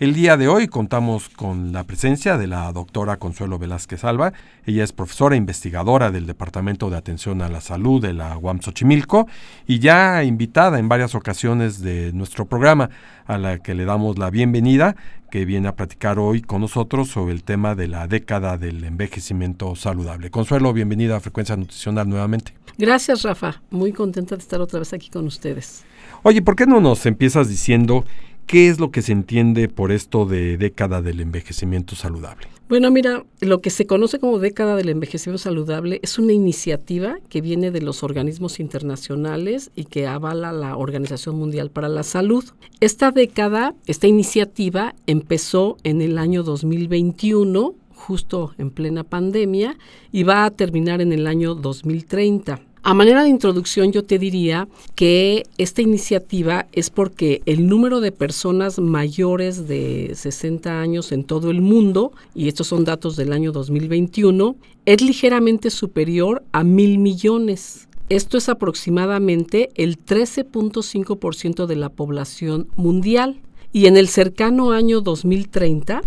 El día de hoy contamos con la presencia de la doctora Consuelo Velázquez Alba. Ella es profesora investigadora del Departamento de Atención a la Salud de la UAM Xochimilco y ya invitada en varias ocasiones de nuestro programa, a la que le damos la bienvenida, que viene a platicar hoy con nosotros sobre el tema de la década del envejecimiento saludable. Consuelo, bienvenida a Frecuencia Nutricional nuevamente. Gracias, Rafa. Muy contenta de estar otra vez aquí con ustedes. Oye, ¿por qué no nos empiezas diciendo ¿Qué es lo que se entiende por esto de década del envejecimiento saludable? Bueno, mira, lo que se conoce como década del envejecimiento saludable es una iniciativa que viene de los organismos internacionales y que avala la Organización Mundial para la Salud. Esta década, esta iniciativa empezó en el año 2021, justo en plena pandemia, y va a terminar en el año 2030. A manera de introducción yo te diría que esta iniciativa es porque el número de personas mayores de 60 años en todo el mundo, y estos son datos del año 2021, es ligeramente superior a mil millones. Esto es aproximadamente el 13.5% de la población mundial. Y en el cercano año 2030,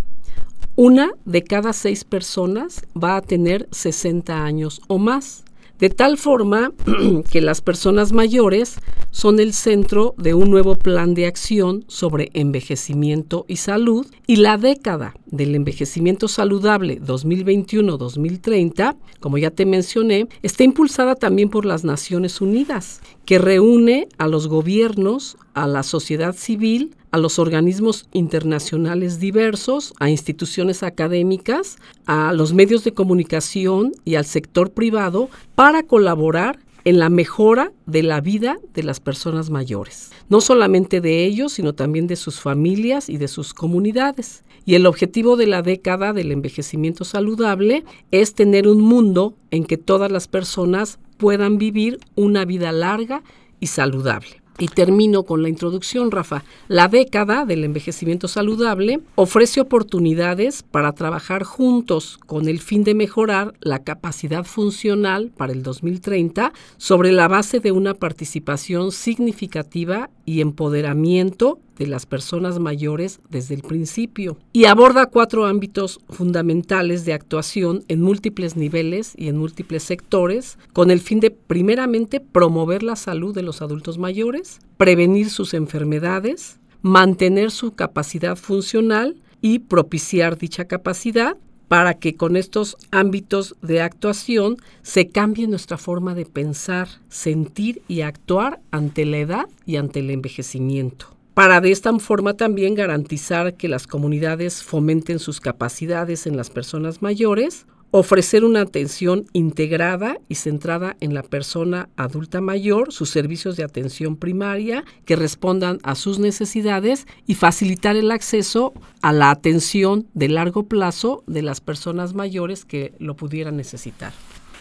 una de cada seis personas va a tener 60 años o más de tal forma que las personas mayores son el centro de un nuevo plan de acción sobre envejecimiento y salud. Y la década del envejecimiento saludable 2021-2030, como ya te mencioné, está impulsada también por las Naciones Unidas, que reúne a los gobiernos, a la sociedad civil, a los organismos internacionales diversos, a instituciones académicas, a los medios de comunicación y al sector privado para colaborar en la mejora de la vida de las personas mayores, no solamente de ellos, sino también de sus familias y de sus comunidades. Y el objetivo de la década del envejecimiento saludable es tener un mundo en que todas las personas puedan vivir una vida larga y saludable. Y termino con la introducción, Rafa. La década del envejecimiento saludable ofrece oportunidades para trabajar juntos con el fin de mejorar la capacidad funcional para el 2030 sobre la base de una participación significativa y empoderamiento de las personas mayores desde el principio y aborda cuatro ámbitos fundamentales de actuación en múltiples niveles y en múltiples sectores con el fin de primeramente promover la salud de los adultos mayores, prevenir sus enfermedades, mantener su capacidad funcional y propiciar dicha capacidad para que con estos ámbitos de actuación se cambie nuestra forma de pensar, sentir y actuar ante la edad y ante el envejecimiento para de esta forma también garantizar que las comunidades fomenten sus capacidades en las personas mayores, ofrecer una atención integrada y centrada en la persona adulta mayor, sus servicios de atención primaria que respondan a sus necesidades y facilitar el acceso a la atención de largo plazo de las personas mayores que lo pudieran necesitar.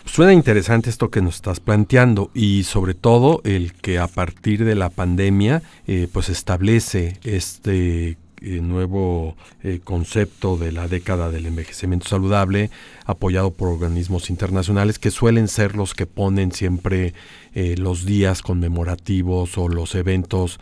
Suena interesante esto que nos estás planteando y sobre todo el que a partir de la pandemia eh, pues establece este eh, nuevo eh, concepto de la década del envejecimiento saludable apoyado por organismos internacionales que suelen ser los que ponen siempre los días conmemorativos o los eventos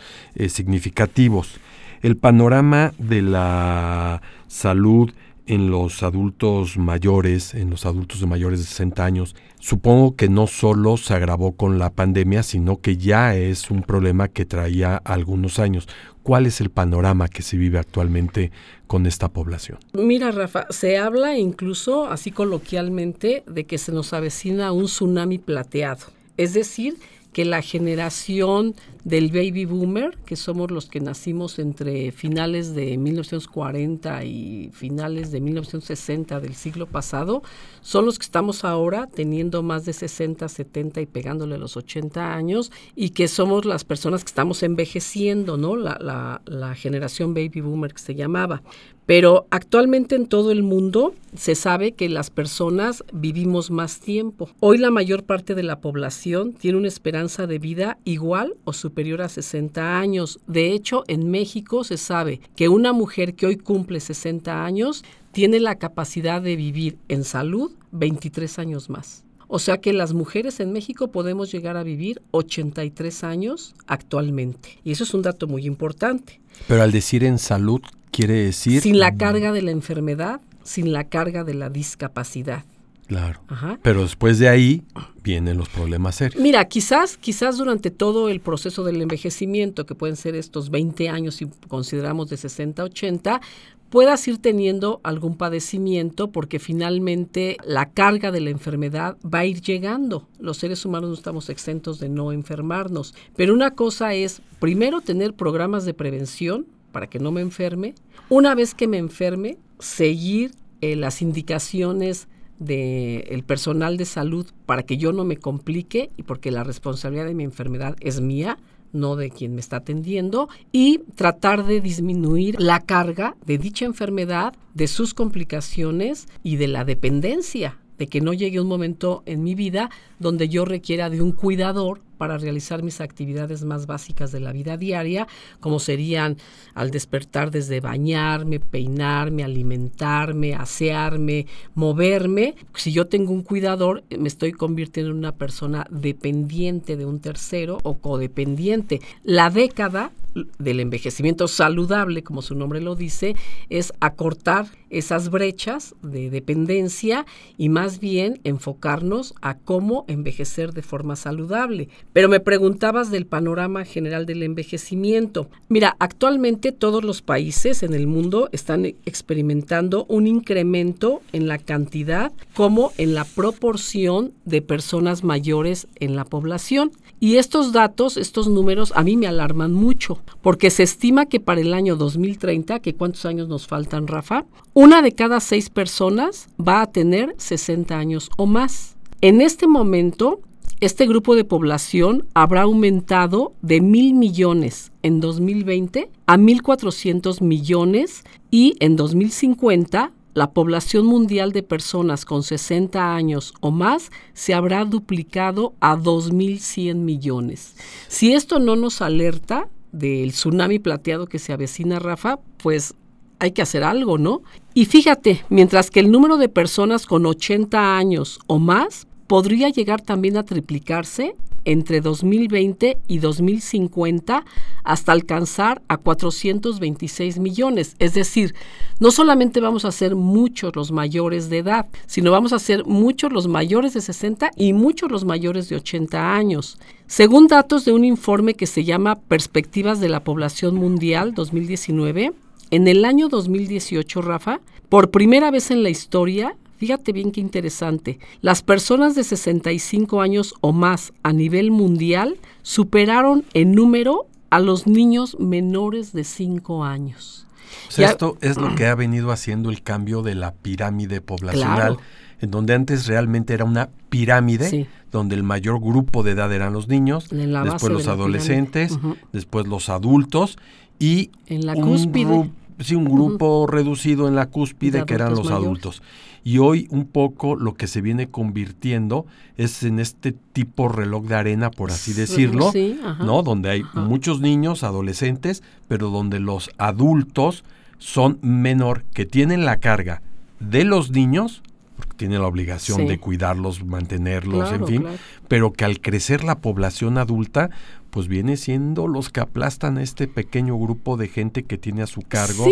significativos. El panorama de la salud en los adultos mayores, en los adultos de mayores de 60 años, supongo que no solo se agravó con la pandemia, sino que ya es un problema que traía algunos años. ¿Cuál es el panorama que se vive actualmente con esta población? Mira, Rafa, se habla incluso, así coloquialmente, de que se nos avecina un tsunami plateado. Es decir, que la generación del baby boomer, que somos los que nacimos entre finales de 1940 y finales de 1960 del siglo pasado, son los que estamos ahora teniendo más de 60, 70 y pegándole los 80 años y que somos las personas que estamos envejeciendo, ¿no? La, la, la generación baby boomer que se llamaba. Pero actualmente en todo el mundo se sabe que las personas vivimos más tiempo. Hoy la mayor parte de la población tiene una esperanza de vida igual o superior a 60 años. De hecho, en México se sabe que una mujer que hoy cumple 60 años tiene la capacidad de vivir en salud 23 años más. O sea que las mujeres en México podemos llegar a vivir 83 años actualmente. Y eso es un dato muy importante. Pero al decir en salud, quiere decir... Sin la carga de la enfermedad, sin la carga de la discapacidad. Claro. Pero después de ahí vienen los problemas serios. Mira, quizás, quizás durante todo el proceso del envejecimiento, que pueden ser estos 20 años si consideramos de 60 a 80, puedas ir teniendo algún padecimiento porque finalmente la carga de la enfermedad va a ir llegando. Los seres humanos no estamos exentos de no enfermarnos. Pero una cosa es, primero, tener programas de prevención para que no me enferme. Una vez que me enferme, seguir eh, las indicaciones del personal de salud para que yo no me complique y porque la responsabilidad de mi enfermedad es mía, no de quien me está atendiendo, y tratar de disminuir la carga de dicha enfermedad, de sus complicaciones y de la dependencia, de que no llegue un momento en mi vida donde yo requiera de un cuidador para realizar mis actividades más básicas de la vida diaria, como serían al despertar desde bañarme, peinarme, alimentarme, asearme, moverme. Si yo tengo un cuidador, me estoy convirtiendo en una persona dependiente de un tercero o codependiente. La década del envejecimiento saludable, como su nombre lo dice, es acortar esas brechas de dependencia y más bien enfocarnos a cómo envejecer de forma saludable. Pero me preguntabas del panorama general del envejecimiento. Mira, actualmente todos los países en el mundo están experimentando un incremento en la cantidad como en la proporción de personas mayores en la población. Y estos datos, estos números, a mí me alarman mucho, porque se estima que para el año 2030, que cuántos años nos faltan, Rafa, una de cada seis personas va a tener 60 años o más. En este momento, este grupo de población habrá aumentado de mil millones en 2020 a 1.400 millones y en 2050 la población mundial de personas con 60 años o más se habrá duplicado a 2.100 millones. Si esto no nos alerta del tsunami plateado que se avecina, Rafa, pues hay que hacer algo, ¿no? Y fíjate, mientras que el número de personas con 80 años o más podría llegar también a triplicarse entre 2020 y 2050 hasta alcanzar a 426 millones. Es decir, no solamente vamos a ser muchos los mayores de edad, sino vamos a ser muchos los mayores de 60 y muchos los mayores de 80 años. Según datos de un informe que se llama Perspectivas de la Población Mundial 2019, en el año 2018, Rafa, por primera vez en la historia, Fíjate bien qué interesante. Las personas de 65 años o más a nivel mundial superaron en número a los niños menores de 5 años. O sea, esto es lo que ha venido haciendo el cambio de la pirámide poblacional, en donde antes realmente era una pirámide, donde el mayor grupo de edad eran los niños, después los adolescentes, después los adultos y en la cúspide. sí, un grupo reducido en la cúspide que eran los adultos. Y hoy un poco lo que se viene convirtiendo es en este tipo reloj de arena, por así decirlo, ¿no? Donde hay muchos niños, adolescentes, pero donde los adultos son menor, que tienen la carga de los niños, porque tienen la obligación de cuidarlos, mantenerlos, en fin, pero que al crecer la población adulta, pues viene siendo los que aplastan a este pequeño grupo de gente que tiene a su cargo.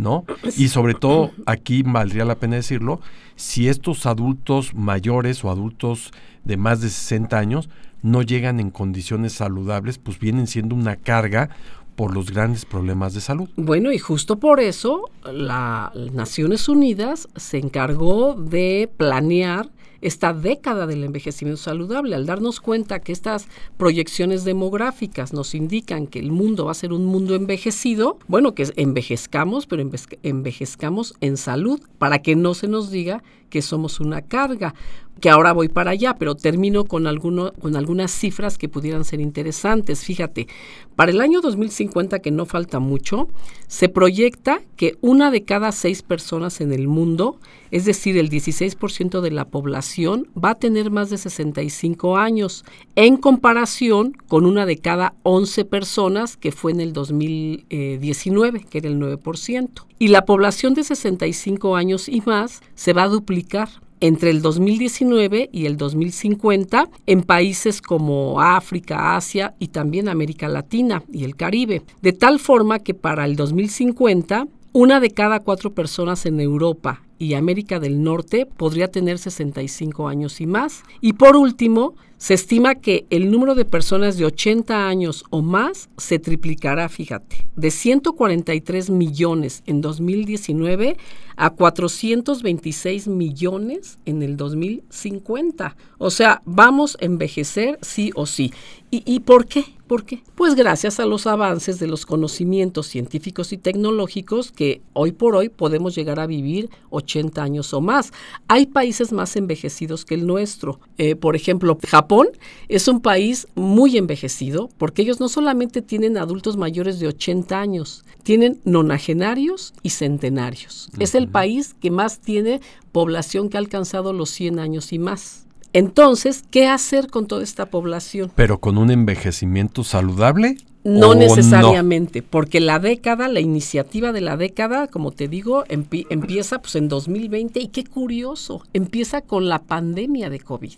¿No? Y sobre todo, aquí valdría la pena decirlo, si estos adultos mayores o adultos de más de 60 años no llegan en condiciones saludables, pues vienen siendo una carga por los grandes problemas de salud. Bueno, y justo por eso las Naciones Unidas se encargó de planear esta década del envejecimiento saludable, al darnos cuenta que estas proyecciones demográficas nos indican que el mundo va a ser un mundo envejecido, bueno, que envejezcamos, pero envejezcamos en salud, para que no se nos diga que somos una carga que ahora voy para allá, pero termino con, alguno, con algunas cifras que pudieran ser interesantes. Fíjate, para el año 2050, que no falta mucho, se proyecta que una de cada seis personas en el mundo, es decir, el 16% de la población, va a tener más de 65 años, en comparación con una de cada 11 personas que fue en el 2019, que era el 9%. Y la población de 65 años y más se va a duplicar entre el 2019 y el 2050 en países como África, Asia y también América Latina y el Caribe, de tal forma que para el 2050 una de cada cuatro personas en Europa y América del Norte podría tener 65 años y más. Y por último, se estima que el número de personas de 80 años o más se triplicará, fíjate, de 143 millones en 2019 a 426 millones en el 2050. O sea, vamos a envejecer sí o sí. ¿Y, y por qué? ¿Por qué? Pues gracias a los avances de los conocimientos científicos y tecnológicos que hoy por hoy podemos llegar a vivir 80 años o más. Hay países más envejecidos que el nuestro. Eh, por ejemplo, Japón Japón es un país muy envejecido porque ellos no solamente tienen adultos mayores de 80 años, tienen nonagenarios y centenarios. Es el país que más tiene población que ha alcanzado los 100 años y más. Entonces, ¿qué hacer con toda esta población? Pero con un envejecimiento saludable no necesariamente, porque la década, la iniciativa de la década, como te digo, empieza pues en 2020 y qué curioso, empieza con la pandemia de COVID.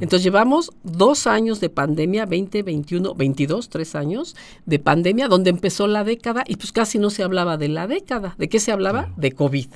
Entonces llevamos dos años de pandemia, 20, 21, 22, tres años de pandemia, donde empezó la década y pues casi no se hablaba de la década. ¿De qué se hablaba? De COVID.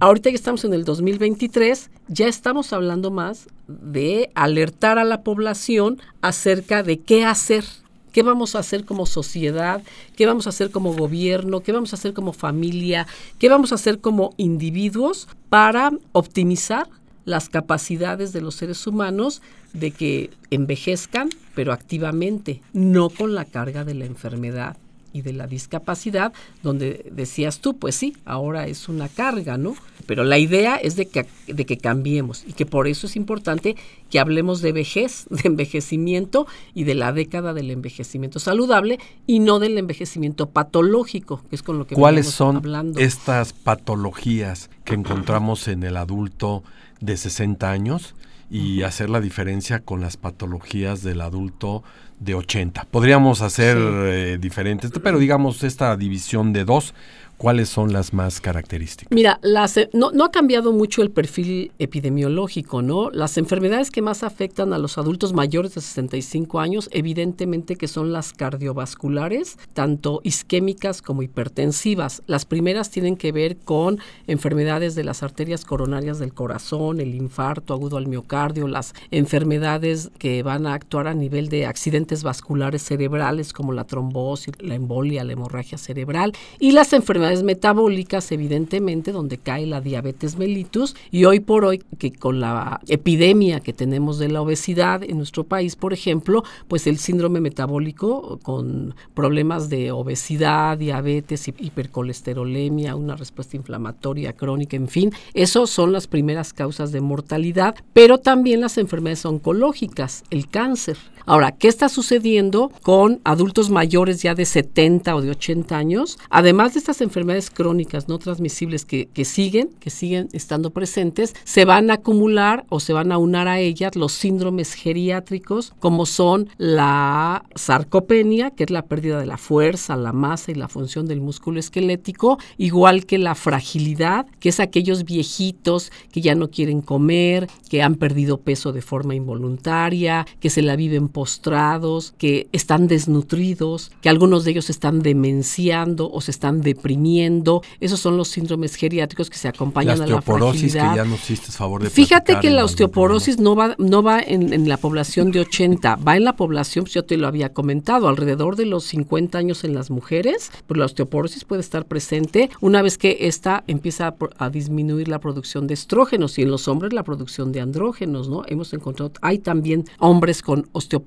Ahorita que estamos en el 2023, ya estamos hablando más de alertar a la población acerca de qué hacer ¿Qué vamos a hacer como sociedad? ¿Qué vamos a hacer como gobierno? ¿Qué vamos a hacer como familia? ¿Qué vamos a hacer como individuos para optimizar las capacidades de los seres humanos de que envejezcan, pero activamente, no con la carga de la enfermedad y de la discapacidad, donde decías tú, pues sí, ahora es una carga, ¿no? Pero la idea es de que, de que cambiemos y que por eso es importante que hablemos de vejez, de envejecimiento y de la década del envejecimiento saludable y no del envejecimiento patológico, que es con lo que ¿Cuáles son estas patologías que encontramos en el adulto de 60 años? y hacer la diferencia con las patologías del adulto de 80. Podríamos hacer eh, diferentes, pero digamos esta división de dos, ¿Cuáles son las más características? Mira, las, eh, no, no, ha cambiado mucho el perfil epidemiológico, ¿no? Las enfermedades que más afectan a los adultos mayores de 65 años, evidentemente que son las cardiovasculares, tanto isquémicas como hipertensivas. Las primeras tienen que ver con enfermedades de las arterias coronarias del corazón, el infarto agudo al miocardio, las enfermedades que van a actuar a nivel de accidentes vasculares cerebrales como la trombosis, la embolia, la hemorragia cerebral y las enfermedades metabólicas, evidentemente, donde cae la diabetes mellitus y hoy por hoy que con la epidemia que tenemos de la obesidad en nuestro país, por ejemplo, pues el síndrome metabólico con problemas de obesidad, diabetes, hipercolesterolemia, una respuesta inflamatoria crónica, en fin, esos son las primeras causas de mortalidad, pero también las enfermedades oncológicas, el cáncer. Ahora, ¿qué está sucediendo con adultos mayores ya de 70 o de 80 años? Además de estas enfermedades crónicas no transmisibles que, siguen, que siguen estando presentes, se van a acumular o se van a unar a ellas los síndromes geriátricos, como son la sarcopenia, que es la pérdida de la fuerza, la masa y la función del músculo esquelético, igual que la fragilidad, que es aquellos viejitos que ya no quieren comer, que han perdido peso de forma involuntaria, que se la viven postrados, que están desnutridos, que algunos de ellos están demenciando o se están deprimiendo. Esos son los síndromes geriátricos que se acompañan la a la osteoporosis fragilidad. que ya nos hiciste favor de Fíjate que la osteoporosis no va, no va en, en la población de 80, va en la población, pues yo te lo había comentado, alrededor de los 50 años en las mujeres, pues la osteoporosis puede estar presente una vez que esta empieza a disminuir la producción de estrógenos y en los hombres la producción de andrógenos, ¿no? Hemos encontrado, hay también hombres con osteoporosis.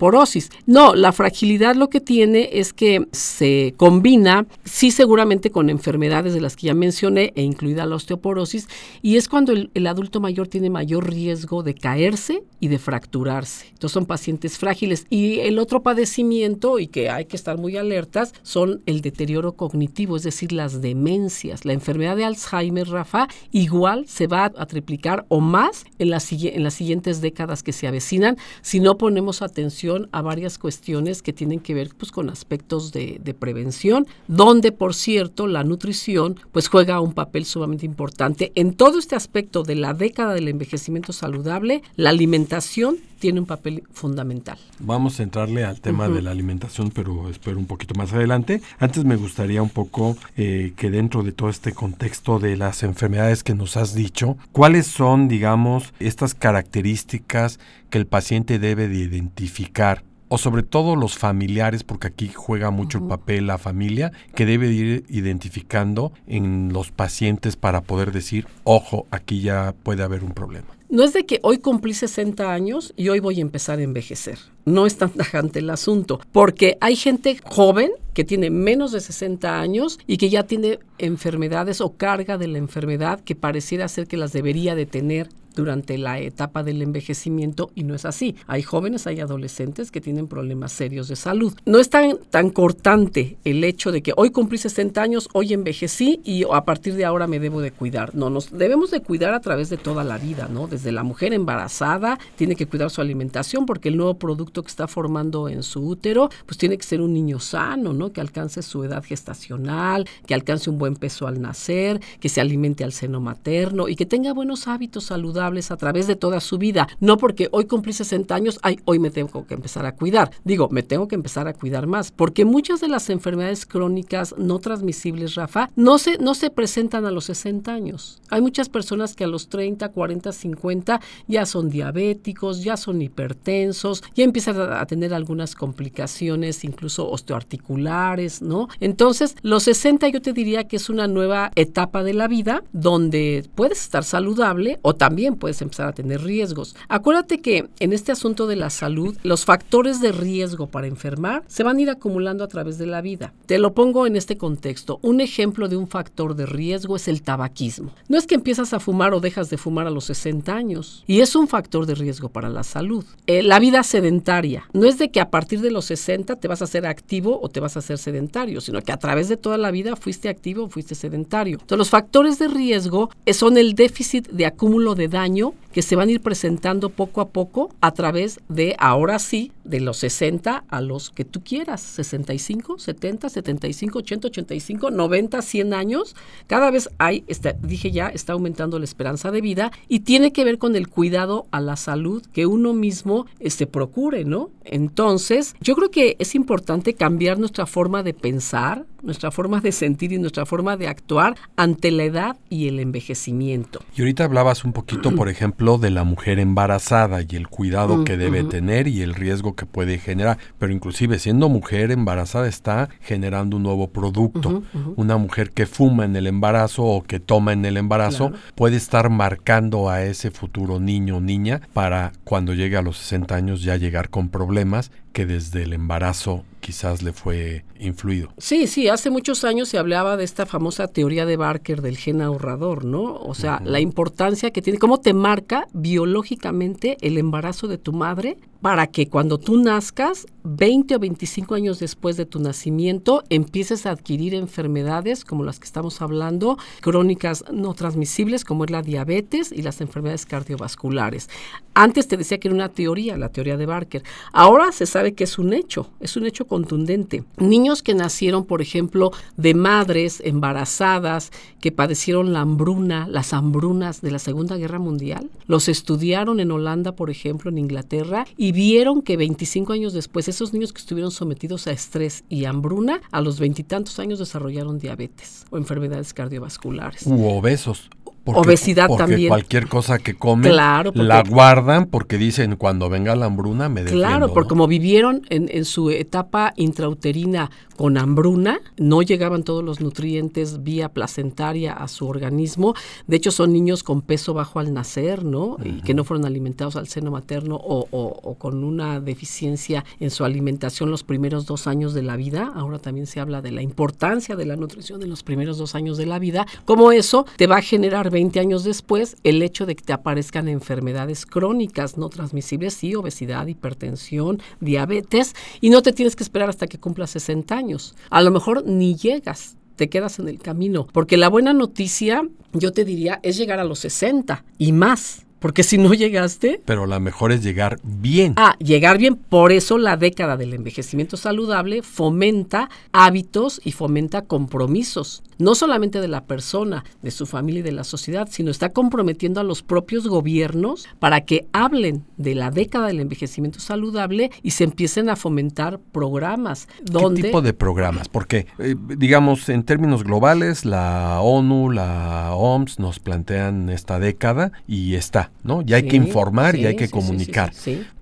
No, la fragilidad lo que tiene es que se combina, sí seguramente con enfermedades de las que ya mencioné, e incluida la osteoporosis, y es cuando el, adulto mayor tiene mayor riesgo de caerse y de fracturarse. Entonces son pacientes frágiles. Y el otro padecimiento, y que hay que estar muy alertas, son el deterioro cognitivo, es decir, las demencias. La enfermedad de Alzheimer, Rafa, igual se va a triplicar o más en las, en las siguientes décadas que se avecinan si no ponemos atención a varias cuestiones que tienen que ver pues, con aspectos de, de prevención, donde, por cierto, la nutrición pues, juega un papel sumamente importante. En todo este aspecto de la década del envejecimiento saludable, la alimentación tiene un papel fundamental. Vamos a entrarle al tema de la alimentación, pero espero un poquito más adelante. Antes me gustaría un poco eh, que dentro de todo este contexto de las enfermedades que nos has dicho, ¿cuáles son, digamos, estas características que el paciente debe de identificar? O sobre todo los familiares, porque aquí juega mucho el papel la familia, que debe de ir identificando en los pacientes para poder decir, ojo, aquí ya puede haber un problema. No es de que hoy cumplí 60 años y hoy voy a empezar a envejecer. No es tan tajante el asunto, porque hay gente joven que tiene menos de 60 años y que ya tiene enfermedades o carga de la enfermedad que pareciera ser que las debería de tener durante la etapa del envejecimiento y no es así. Hay jóvenes, hay adolescentes que tienen problemas serios de salud. No es tan, tan cortante el hecho de que hoy cumplí 60 años, hoy envejecí y a partir de ahora me debo de cuidar. No, nos debemos de cuidar a través de toda la vida, ¿no? Desde la mujer embarazada tiene que cuidar su alimentación porque el nuevo producto que está formando en su útero, pues tiene que ser un niño sano, ¿no? Que alcance su edad gestacional, que alcance un buen peso al nacer, que se alimente al seno materno y que tenga buenos hábitos saludables a través de toda su vida. No porque hoy cumplí 60 años, ay, hoy me tengo que empezar a cuidar. Digo, me tengo que empezar a cuidar más, porque muchas de las enfermedades crónicas no transmisibles, Rafa, no se, no se presentan a los 60 años. Hay muchas personas que a los 30, 40, 50 ya son diabéticos, ya son hipertensos, ya empiezan a, a tener algunas complicaciones, incluso osteoarticulares, ¿no? Entonces, los 60 yo te diría que es una nueva etapa de la vida donde puedes estar saludable o también puedes empezar a tener riesgos. Acuérdate que en este asunto de la salud, los factores de riesgo para enfermar se van a ir acumulando a través de la vida. Te lo pongo en este contexto. Un ejemplo de un factor de riesgo es el tabaquismo. No es que empiezas a fumar o dejas de fumar a los 60 años y es un factor de riesgo para la salud. Eh, la vida sedentaria. No es de que a partir de los 60 te vas a hacer activo o te vas a hacer sedentario, sino que a través de toda la vida fuiste activo o fuiste sedentario. Entonces los factores de riesgo eh, son el déficit de acúmulo de daño que se van a ir presentando poco a poco a través de, ahora sí, de los 60 a los que tú quieras, 65, 70, 75, 80, 85, 90, 100 años. Cada vez hay, está, dije ya, está aumentando la esperanza de vida y tiene que ver con el cuidado a la salud que uno mismo este, procure, ¿no? Entonces, yo creo que es importante cambiar nuestra forma de pensar, nuestra forma de sentir y nuestra forma de actuar ante la edad y el envejecimiento. Y ahorita hablabas un poquito, por ejemplo, de la mujer embarazada y el cuidado Mm, que debe tener y el riesgo que puede generar. Pero inclusive siendo mujer embarazada está generando un nuevo producto. Una mujer que fuma en el embarazo o que toma en el embarazo Claro. puede estar marcando a ese futuro niño o niña para cuando llegue a los 60 años ya llegar con problemas que desde el embarazo quizás le fue influido. Sí, sí, hace muchos años se hablaba de esta famosa teoría de Barker del gen ahorrador, ¿no? O sea, la importancia que tiene, cómo te marca biológicamente el embarazo de tu madre para que cuando tú nazcas, 20 o 25 años después de tu nacimiento, empieces a adquirir enfermedades como las que estamos hablando, crónicas no transmisibles como es la diabetes y las enfermedades cardiovasculares. Antes te decía que era una teoría, la teoría de Barker. Ahora se sabe que es un hecho, es un hecho contundente. Niños que nacieron, por ejemplo, de madres embarazadas que padecieron la hambruna, las hambrunas de la Segunda Guerra Mundial, los estudiaron en Holanda, por ejemplo, en Inglaterra, y vieron que 25 años después, esos niños que estuvieron sometidos a estrés y hambruna, a los veintitantos años desarrollaron diabetes o enfermedades cardiovasculares. U obesos. Obesidad porque también. Cualquier cosa que comen Claro, porque- la guardan porque dicen cuando venga la hambruna me defiendo. Claro, porque ¿no? como vivieron en, en su etapa intrauterina con hambruna, no llegaban todos los nutrientes vía placentaria a su organismo. De hecho, son niños con peso bajo al nacer, ¿no? Y que no fueron alimentados al seno materno o, o- o con una deficiencia en su alimentación los primeros dos años de la vida. Ahora también se habla de la importancia de la nutrición en los primeros dos años de la vida. Como eso te va a generar 20 años después el hecho de que te aparezcan enfermedades crónicas no transmisibles, sí, obesidad, hipertensión, diabetes, y no te tienes que esperar hasta que cumplas 60 años. A lo mejor ni llegas te quedas en el camino. Porque la buena noticia, yo te diría, es llegar a los 60 y más. Porque si no llegaste, Pero la mejor es llegar bien. Ah, llegar bien. Por eso la década del envejecimiento saludable fomenta hábitos y fomenta compromisos. No solamente de la persona, de su familia y de la sociedad, sino está comprometiendo a los propios gobiernos para que hablen de la década del envejecimiento saludable y se empiecen a fomentar programas donde... ¿Qué tipo de programas? Porque, eh, digamos, en términos globales, la ONU, la OMS nos plantean esta década y está, ¿no? Y hay Sí, que informar y hay que sí, comunicar.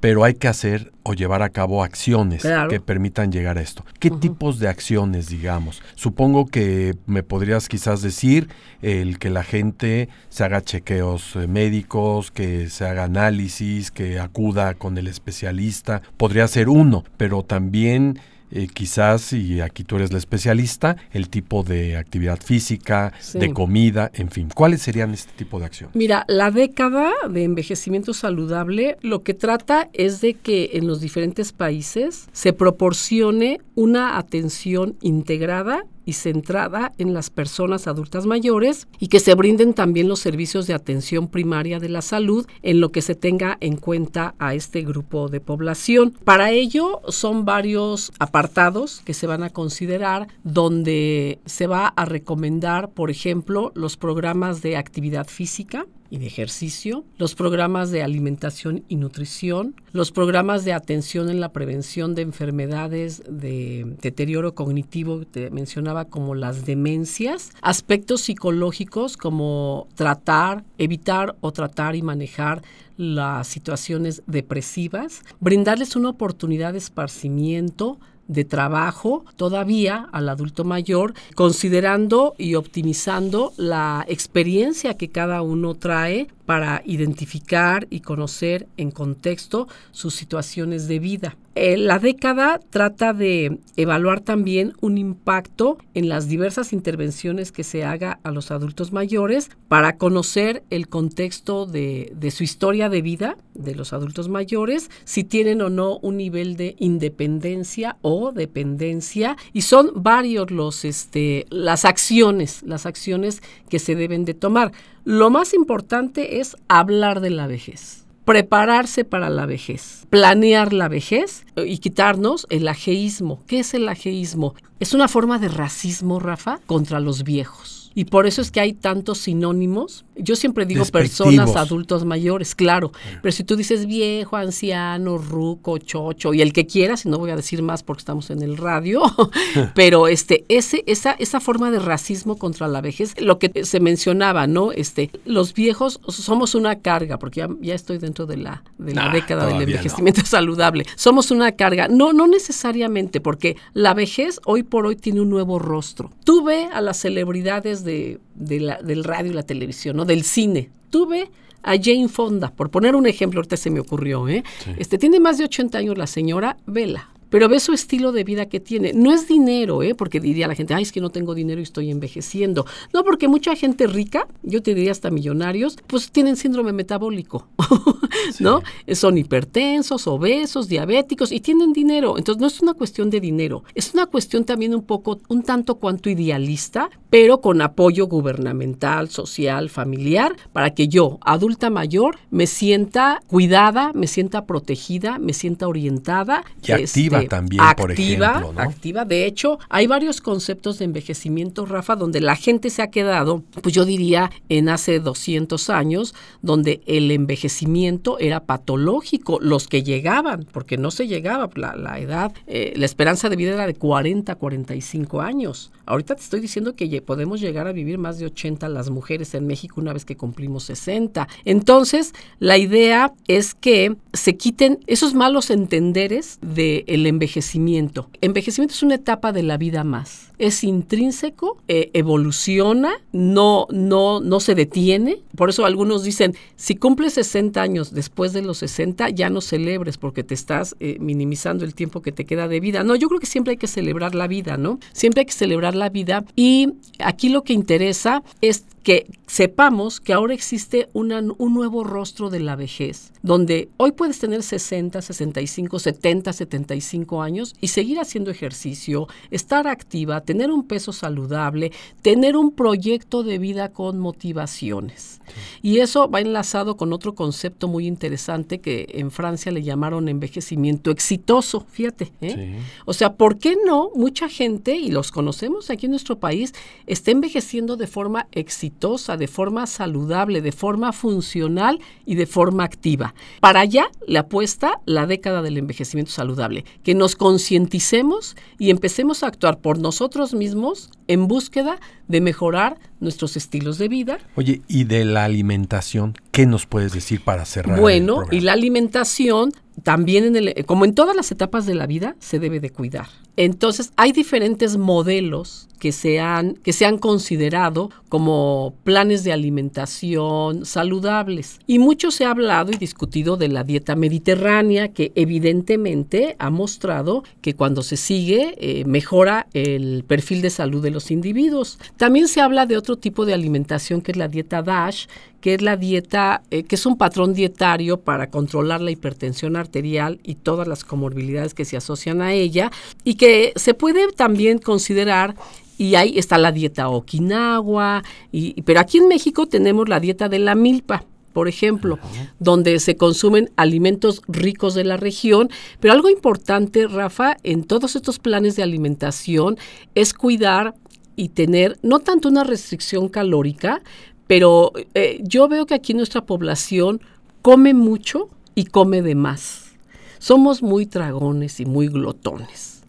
Pero hay que hacer o llevar a cabo acciones Claro. que permitan llegar a esto. ¿Qué tipos de acciones, digamos? Supongo que me podrías quizás decir el que la gente se haga chequeos eh, médicos, que se haga análisis, que acuda con el especialista. Podría ser uno, pero también eh, quizás, y aquí tú eres la especialista, el tipo de actividad física, Sí. de comida, en fin. ¿Cuáles serían este tipo de acciones? Mira, la década de envejecimiento saludable lo que trata es de que en los diferentes países se proporcione una atención integrada y centrada en las personas adultas mayores y que se brinden también los servicios de atención primaria de la salud en lo que se tenga en cuenta a este grupo de población. Para ello son varios apartados que se van a considerar donde se va a recomendar, por ejemplo, los programas de actividad física, y de ejercicio, los programas de alimentación y nutrición, los programas de atención en la prevención de enfermedades de deterioro cognitivo, que te mencionaba como las demencias, aspectos psicológicos como tratar, evitar o tratar y manejar las situaciones depresivas, brindarles una oportunidad de esparcimiento, de trabajo todavía al adulto mayor, considerando y optimizando la experiencia que cada uno trae para identificar y conocer en contexto sus situaciones de vida. Eh, la década trata de evaluar también un impacto en las diversas intervenciones que se haga a los adultos mayores para conocer el contexto de, de su historia de vida de los adultos mayores, si tienen o no un nivel de independencia o dependencia y son varios los este las acciones, las acciones que se deben de tomar. Lo más importante es hablar de la vejez prepararse para la vejez, planear la vejez y quitarnos el ajeísmo. ¿Qué es el ajeísmo? Es una forma de racismo, Rafa, contra los viejos. Y por eso es que hay tantos sinónimos. Yo siempre digo personas, adultos mayores, claro. Pero si tú dices viejo, anciano, ruco, chocho y el que quieras, y no voy a decir más porque estamos en el radio, pero este, ese, esa, esa forma de racismo contra la vejez, lo que se mencionaba, ¿no? Este, los viejos somos una carga, porque ya, ya estoy dentro de la, de la Ah, década del no. envejecimiento saludable. Somos una carga. No, no necesariamente, porque la vejez hoy por hoy tiene un nuevo rostro. Tú ve a las celebridades de, de la- del radio y la televisión, ¿no? Del cine. Tú ve a Jane Fonda, por poner un ejemplo, ahorita se me ocurrió, ¿eh? Este, tiene más de 80 años la señora, vela. Pero ve su estilo de vida que tiene. No es dinero, ¿eh? Porque diría la gente, ay, es que no tengo dinero y estoy envejeciendo. No, porque mucha gente rica, yo te diría hasta millonarios, pues tienen síndrome metabólico, ¿no? Son hipertensos, obesos, diabéticos y tienen dinero. Entonces no es una cuestión de dinero, es una cuestión también un poco, un tanto cuanto idealista, pero con apoyo gubernamental, social, familiar, para que yo, adulta mayor, me sienta cuidada, me sienta protegida, me sienta orientada. Y activa. Activa también, por ejemplo. ¿no? Activa. De hecho, hay varios conceptos de envejecimiento, Rafa, donde la gente se ha quedado, pues yo diría, en hace 200 años, donde el envejecimiento era patológico. Los que llegaban, porque no se llegaba, la, la edad, eh, la esperanza de vida era de 40, 45 años. Ahorita te estoy diciendo que podemos llegar a vivir más de 80 las mujeres en México una vez que cumplimos 60. Entonces, la idea es que se quiten esos malos entenderes del envejecimiento. Envejecimiento es una etapa de la vida más. Es intrínseco, eh, evoluciona, no, no, no se detiene. Por eso algunos dicen, si cumples 60 años después de los 60, ya no celebres porque te estás eh, minimizando el tiempo que te queda de vida. No, yo creo que siempre hay que celebrar la vida, ¿no? Siempre hay que celebrar la vida. Y aquí lo que interesa es que sepamos que ahora existe una, un nuevo rostro de la vejez, donde hoy puedes tener 60, 65, 70, 75 años y seguir haciendo ejercicio, estar activa, tener un peso saludable, tener un proyecto de vida con motivaciones. Y eso va enlazado con otro concepto muy interesante que en Francia le llamaron envejecimiento exitoso, fíjate. ¿eh? O sea, ¿por qué no mucha gente, y los conocemos aquí en nuestro país, está envejeciendo de forma exitosa? De forma saludable, de forma funcional y de forma activa. Para allá le apuesta la década del envejecimiento saludable, que nos concienticemos y empecemos a actuar por nosotros mismos en búsqueda de mejorar nuestros estilos de vida. Oye, ¿y de la alimentación? ¿Qué nos puedes decir para cerrar? Bueno, y la alimentación también en el, como en todas las etapas de la vida se debe de cuidar. Entonces, hay diferentes modelos que se, han, que se han considerado como planes de alimentación saludables. Y mucho se ha hablado y discutido de la dieta mediterránea, que evidentemente ha mostrado que cuando se sigue eh, mejora el perfil de salud de los individuos. También se habla de otro tipo de alimentación que es la dieta DASH, que es la dieta, eh, que es un patrón dietario para controlar la hipertensión arterial y todas las comorbilidades que se asocian a ella, y que se puede también considerar y ahí está la dieta Okinawa, y, pero aquí en México tenemos la dieta de la milpa, por ejemplo, donde se consumen alimentos ricos de la región. Pero algo importante, Rafa, en todos estos planes de alimentación es cuidar y tener no tanto una restricción calórica, pero eh, yo veo que aquí nuestra población come mucho y come de más. Somos muy dragones y muy glotones.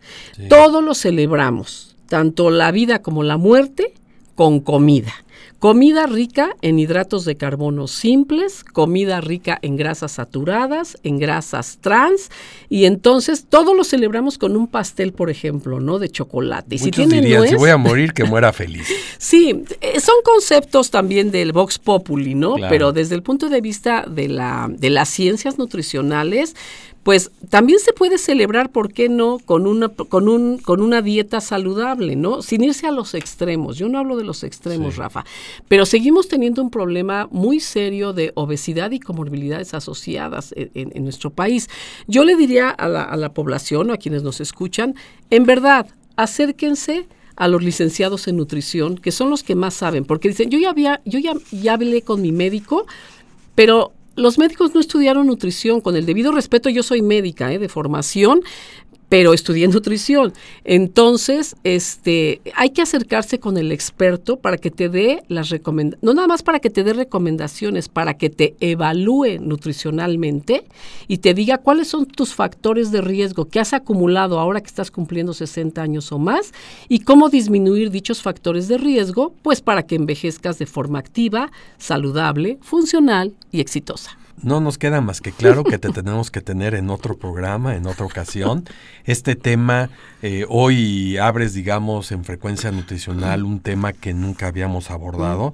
Todo lo celebramos, tanto la vida como la muerte, con comida. Comida rica en hidratos de carbono simples, comida rica en grasas saturadas, en grasas trans, y entonces todo lo celebramos con un pastel, por ejemplo, ¿no? De chocolate. Y si dirían, si voy a morir, que muera feliz. sí, eh, son conceptos también del Vox Populi, ¿no? Pero desde el punto de vista de, la, de las ciencias nutricionales, pues también se puede celebrar, ¿por qué no?, con una, con un, con una dieta saludable, ¿no? Sin irse a los extremos. Yo no hablo de los extremos, Rafa, pero seguimos teniendo un problema muy serio de obesidad y comorbilidades asociadas en, nuestro país. Yo le diría a la, a la población o a quienes nos escuchan, en verdad, acérquense a los licenciados en nutrición, que son los que más saben, porque dicen, yo ya había, yo ya, ya hablé con mi médico, pero los médicos no estudiaron nutrición, con el debido respeto yo soy médica ¿eh? de formación, pero estudié nutrición. Entonces, este, hay que acercarse con el experto para que te dé las recomendaciones, no nada más para que te dé recomendaciones, para que te evalúe nutricionalmente y te diga cuáles son tus factores de riesgo que has acumulado ahora que estás cumpliendo 60 años o más y cómo disminuir dichos factores de riesgo, pues para que envejezcas de forma activa, saludable, funcional y exitosa. No nos queda más que claro que te tenemos que tener en otro programa, en otra ocasión. Este tema, eh, hoy abres, digamos, en frecuencia nutricional un tema que nunca habíamos abordado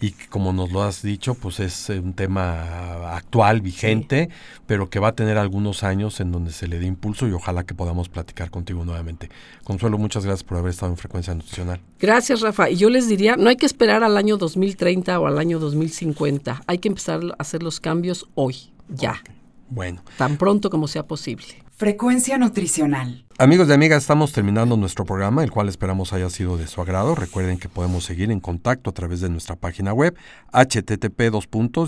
y como nos lo has dicho, pues es un tema actual, vigente, pero que va a tener algunos años en donde se le dé impulso y ojalá que podamos platicar contigo nuevamente. Consuelo, muchas gracias por haber estado en Frecuencia Nutricional. Gracias, Rafa. Y yo les diría, no hay que esperar al año 2030 o al año 2050, hay que empezar a hacer los cambios hoy, ya. Bueno. Tan pronto como sea posible. Frecuencia Nutricional. Amigos y amigas, estamos terminando nuestro programa, el cual esperamos haya sido de su agrado. Recuerden que podemos seguir en contacto a través de nuestra página web http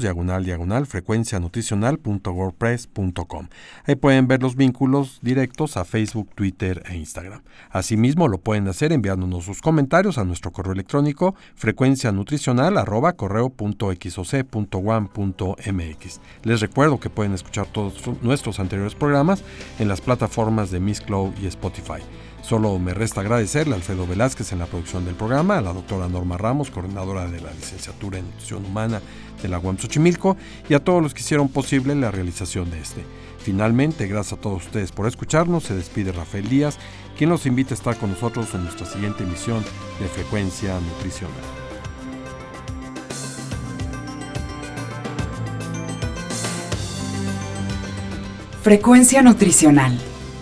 diagonal diagonal frecuencianutricional.wordpress.com. Ahí pueden ver los vínculos directos a Facebook, Twitter e Instagram. Asimismo, lo pueden hacer enviándonos sus comentarios a nuestro correo electrónico frecuencianutricional Les recuerdo que pueden escuchar todos nuestros anteriores programas en las plataformas de Miss Cloud y Spotify. Solo me resta agradecerle a Alfredo Velázquez en la producción del programa, a la doctora Norma Ramos, coordinadora de la licenciatura en Nutrición Humana de la UAM Xochimilco, y a todos los que hicieron posible la realización de este. Finalmente, gracias a todos ustedes por escucharnos, se despide Rafael Díaz, quien nos invita a estar con nosotros en nuestra siguiente emisión de Frecuencia Nutricional. Frecuencia Nutricional